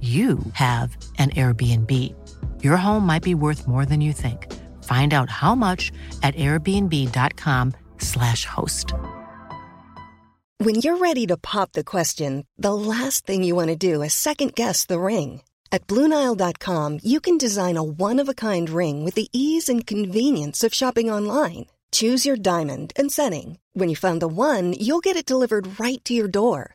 you have an Airbnb. Your home might be worth more than you think. Find out how much at airbnb.com/slash host. When you're ready to pop the question, the last thing you want to do is second guess the ring. At Bluenile.com, you can design a one of a kind ring with the ease and convenience of shopping online. Choose your diamond and setting. When you find the one, you'll get it delivered right to your door.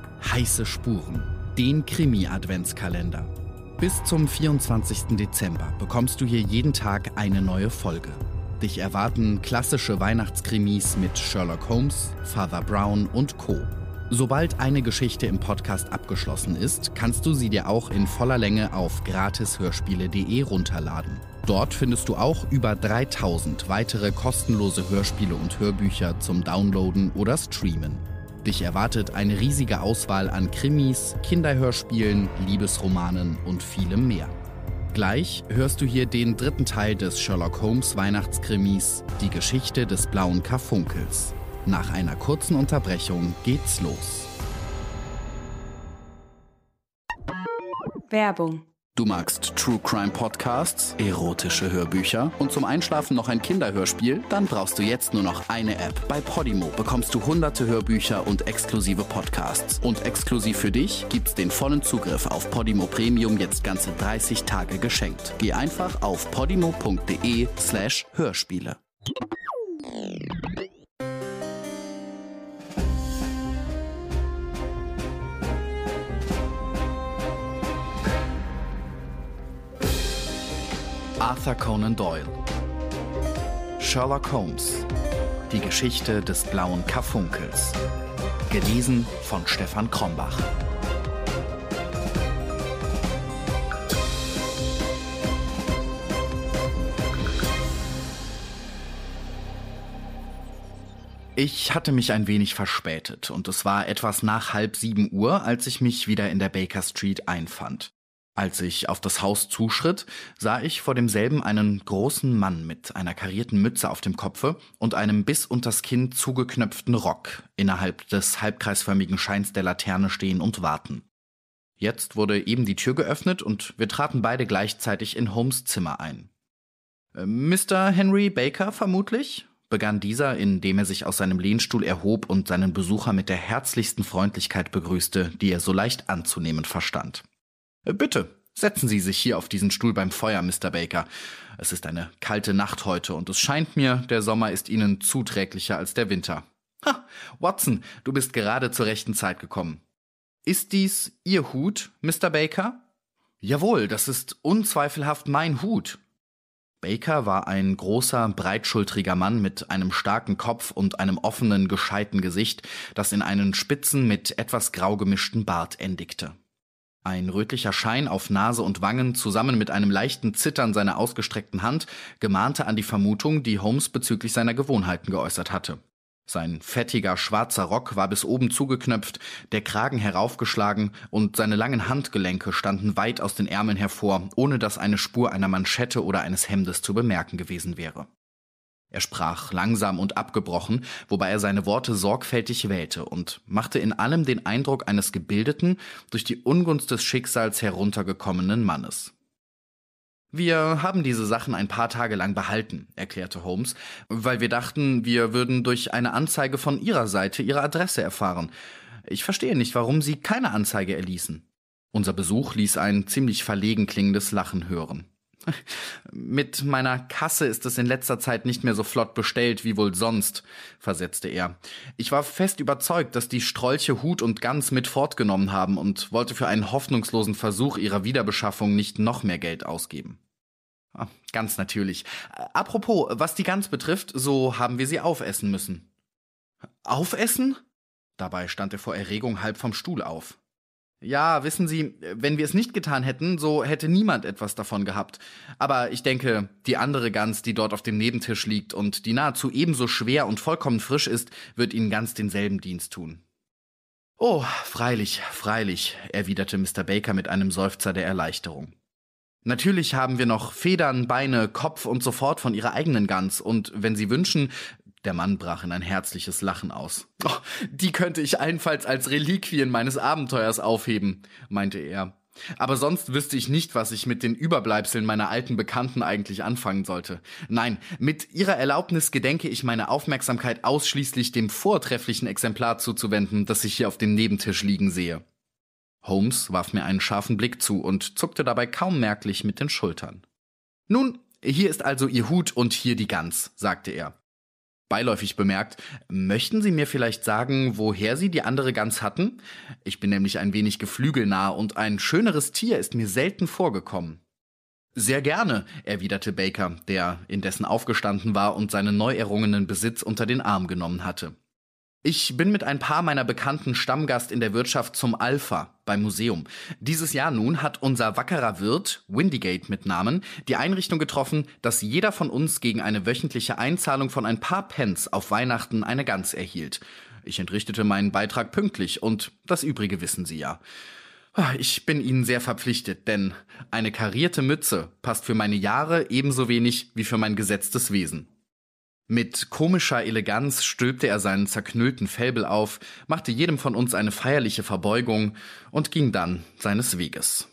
heiße Spuren, den Krimi-Adventskalender. Bis zum 24. Dezember bekommst du hier jeden Tag eine neue Folge. Dich erwarten klassische Weihnachtskrimis mit Sherlock Holmes, Father Brown und Co. Sobald eine Geschichte im Podcast abgeschlossen ist, kannst du sie dir auch in voller Länge auf gratishörspiele.de runterladen. Dort findest du auch über 3000 weitere kostenlose Hörspiele und Hörbücher zum Downloaden oder Streamen. Dich erwartet eine riesige Auswahl an Krimis, Kinderhörspielen, Liebesromanen und vielem mehr. Gleich hörst du hier den dritten Teil des Sherlock Holmes Weihnachtskrimis, die Geschichte des blauen Karfunkels. Nach einer kurzen Unterbrechung geht's los. Werbung. Du magst True Crime Podcasts, erotische Hörbücher und zum Einschlafen noch ein Kinderhörspiel? Dann brauchst du jetzt nur noch eine App. Bei Podimo bekommst du hunderte Hörbücher und exklusive Podcasts. Und exklusiv für dich gibt's den vollen Zugriff auf Podimo Premium jetzt ganze 30 Tage geschenkt. Geh einfach auf podimo.de slash Hörspiele. Arthur Conan Doyle. Sherlock Holmes. Die Geschichte des blauen Karfunkels. Gelesen von Stefan Krombach. Ich hatte mich ein wenig verspätet und es war etwas nach halb sieben Uhr, als ich mich wieder in der Baker Street einfand. Als ich auf das Haus zuschritt, sah ich vor demselben einen großen Mann mit einer karierten Mütze auf dem Kopfe und einem bis unters Kinn zugeknöpften Rock innerhalb des halbkreisförmigen Scheins der Laterne stehen und warten. Jetzt wurde eben die Tür geöffnet und wir traten beide gleichzeitig in Holmes Zimmer ein. Äh, Mr. Henry Baker vermutlich? begann dieser, indem er sich aus seinem Lehnstuhl erhob und seinen Besucher mit der herzlichsten Freundlichkeit begrüßte, die er so leicht anzunehmen verstand. Bitte, setzen Sie sich hier auf diesen Stuhl beim Feuer, Mr. Baker. Es ist eine kalte Nacht heute und es scheint mir, der Sommer ist Ihnen zuträglicher als der Winter. Ha, Watson, du bist gerade zur rechten Zeit gekommen. Ist dies Ihr Hut, Mr. Baker? Jawohl, das ist unzweifelhaft mein Hut. Baker war ein großer, breitschultriger Mann mit einem starken Kopf und einem offenen, gescheiten Gesicht, das in einen spitzen, mit etwas grau gemischten Bart endigte. Ein rötlicher Schein auf Nase und Wangen zusammen mit einem leichten Zittern seiner ausgestreckten Hand gemahnte an die Vermutung, die Holmes bezüglich seiner Gewohnheiten geäußert hatte. Sein fettiger schwarzer Rock war bis oben zugeknöpft, der Kragen heraufgeschlagen und seine langen Handgelenke standen weit aus den Ärmeln hervor, ohne dass eine Spur einer Manschette oder eines Hemdes zu bemerken gewesen wäre. Er sprach langsam und abgebrochen, wobei er seine Worte sorgfältig wählte und machte in allem den Eindruck eines gebildeten, durch die Ungunst des Schicksals heruntergekommenen Mannes. Wir haben diese Sachen ein paar Tage lang behalten, erklärte Holmes, weil wir dachten, wir würden durch eine Anzeige von Ihrer Seite Ihre Adresse erfahren. Ich verstehe nicht, warum Sie keine Anzeige erließen. Unser Besuch ließ ein ziemlich verlegen klingendes Lachen hören. Mit meiner Kasse ist es in letzter Zeit nicht mehr so flott bestellt wie wohl sonst, versetzte er. Ich war fest überzeugt, dass die Strolche Hut und Gans mit fortgenommen haben und wollte für einen hoffnungslosen Versuch ihrer Wiederbeschaffung nicht noch mehr Geld ausgeben. Ah, ganz natürlich. Apropos, was die Gans betrifft, so haben wir sie aufessen müssen. Aufessen? Dabei stand er vor Erregung halb vom Stuhl auf. Ja, wissen Sie, wenn wir es nicht getan hätten, so hätte niemand etwas davon gehabt. Aber ich denke, die andere Gans, die dort auf dem Nebentisch liegt und die nahezu ebenso schwer und vollkommen frisch ist, wird Ihnen ganz denselben Dienst tun. Oh, freilich, freilich, erwiderte Mr. Baker mit einem Seufzer der Erleichterung. Natürlich haben wir noch Federn, Beine, Kopf und so fort von ihrer eigenen Gans, und wenn Sie wünschen, der Mann brach in ein herzliches Lachen aus. Oh, die könnte ich allenfalls als Reliquien meines Abenteuers aufheben, meinte er. Aber sonst wüsste ich nicht, was ich mit den Überbleibseln meiner alten Bekannten eigentlich anfangen sollte. Nein, mit Ihrer Erlaubnis gedenke ich meine Aufmerksamkeit ausschließlich dem vortrefflichen Exemplar zuzuwenden, das ich hier auf dem Nebentisch liegen sehe. Holmes warf mir einen scharfen Blick zu und zuckte dabei kaum merklich mit den Schultern. Nun, hier ist also Ihr Hut und hier die Gans, sagte er. Beiläufig bemerkt, möchten Sie mir vielleicht sagen, woher Sie die andere Gans hatten? Ich bin nämlich ein wenig geflügelnah und ein schöneres Tier ist mir selten vorgekommen. Sehr gerne, erwiderte Baker, der indessen aufgestanden war und seinen neu errungenen Besitz unter den Arm genommen hatte. Ich bin mit ein paar meiner bekannten Stammgast in der Wirtschaft zum Alpha beim Museum. Dieses Jahr nun hat unser wackerer Wirt, Windygate mit Namen, die Einrichtung getroffen, dass jeder von uns gegen eine wöchentliche Einzahlung von ein paar Pence auf Weihnachten eine Gans erhielt. Ich entrichtete meinen Beitrag pünktlich und das übrige wissen Sie ja. Ich bin Ihnen sehr verpflichtet, denn eine karierte Mütze passt für meine Jahre ebenso wenig wie für mein gesetztes Wesen. Mit komischer Eleganz stülpte er seinen zerknüllten Fälbel auf, machte jedem von uns eine feierliche Verbeugung und ging dann seines Weges.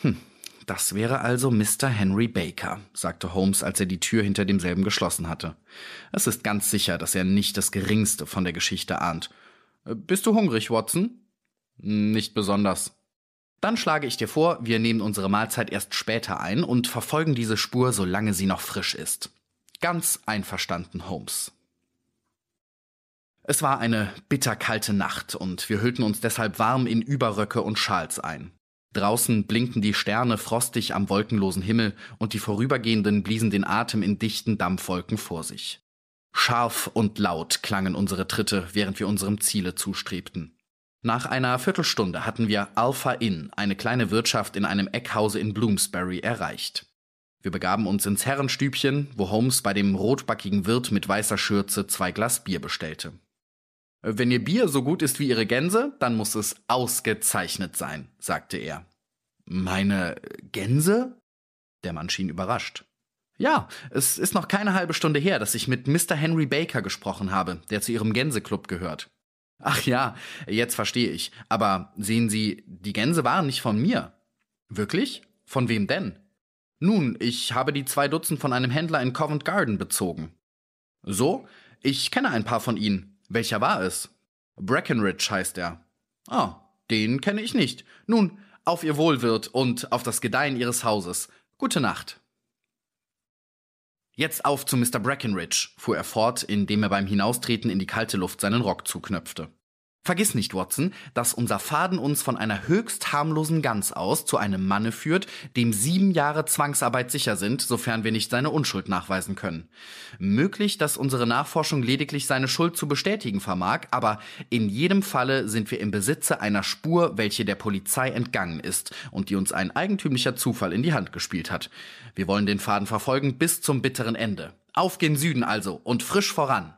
Hm, das wäre also Mr. Henry Baker, sagte Holmes, als er die Tür hinter demselben geschlossen hatte. Es ist ganz sicher, dass er nicht das geringste von der Geschichte ahnt. Bist du hungrig, Watson? Nicht besonders. Dann schlage ich dir vor, wir nehmen unsere Mahlzeit erst später ein und verfolgen diese Spur, solange sie noch frisch ist. Ganz einverstanden, Holmes. Es war eine bitterkalte Nacht und wir hüllten uns deshalb warm in Überröcke und Schals ein. Draußen blinkten die Sterne frostig am wolkenlosen Himmel und die Vorübergehenden bliesen den Atem in dichten Dampfwolken vor sich. Scharf und laut klangen unsere Tritte, während wir unserem Ziele zustrebten. Nach einer Viertelstunde hatten wir Alpha Inn, eine kleine Wirtschaft in einem Eckhause in Bloomsbury, erreicht. Wir begaben uns ins Herrenstübchen, wo Holmes bei dem rotbackigen Wirt mit weißer Schürze zwei Glas Bier bestellte. Wenn Ihr Bier so gut ist wie Ihre Gänse, dann muss es ausgezeichnet sein, sagte er. Meine Gänse? Der Mann schien überrascht. Ja, es ist noch keine halbe Stunde her, dass ich mit Mr. Henry Baker gesprochen habe, der zu Ihrem Gänseklub gehört. Ach ja, jetzt verstehe ich. Aber sehen Sie, die Gänse waren nicht von mir. Wirklich? Von wem denn? Nun, ich habe die zwei Dutzend von einem Händler in Covent Garden bezogen. So? Ich kenne ein paar von ihnen. Welcher war es? Breckenridge heißt er. Ah, den kenne ich nicht. Nun, auf Ihr Wohlwirt und auf das Gedeihen Ihres Hauses. Gute Nacht. Jetzt auf zu Mr. Breckenridge, fuhr er fort, indem er beim Hinaustreten in die kalte Luft seinen Rock zuknöpfte. Vergiss nicht, Watson, dass unser Faden uns von einer höchst harmlosen Gans aus zu einem Manne führt, dem sieben Jahre Zwangsarbeit sicher sind, sofern wir nicht seine Unschuld nachweisen können. Möglich, dass unsere Nachforschung lediglich seine Schuld zu bestätigen vermag, aber in jedem Falle sind wir im Besitze einer Spur, welche der Polizei entgangen ist und die uns ein eigentümlicher Zufall in die Hand gespielt hat. Wir wollen den Faden verfolgen bis zum bitteren Ende. Auf gen Süden also und frisch voran.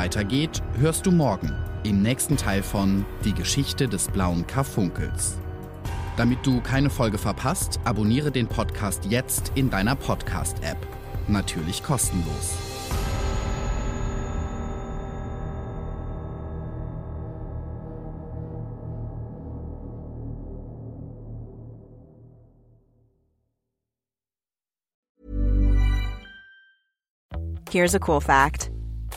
Weitergeht, hörst du morgen im nächsten Teil von Die Geschichte des blauen Karfunkels. Damit du keine Folge verpasst, abonniere den Podcast jetzt in deiner Podcast-App. Natürlich kostenlos. Here's a cool fact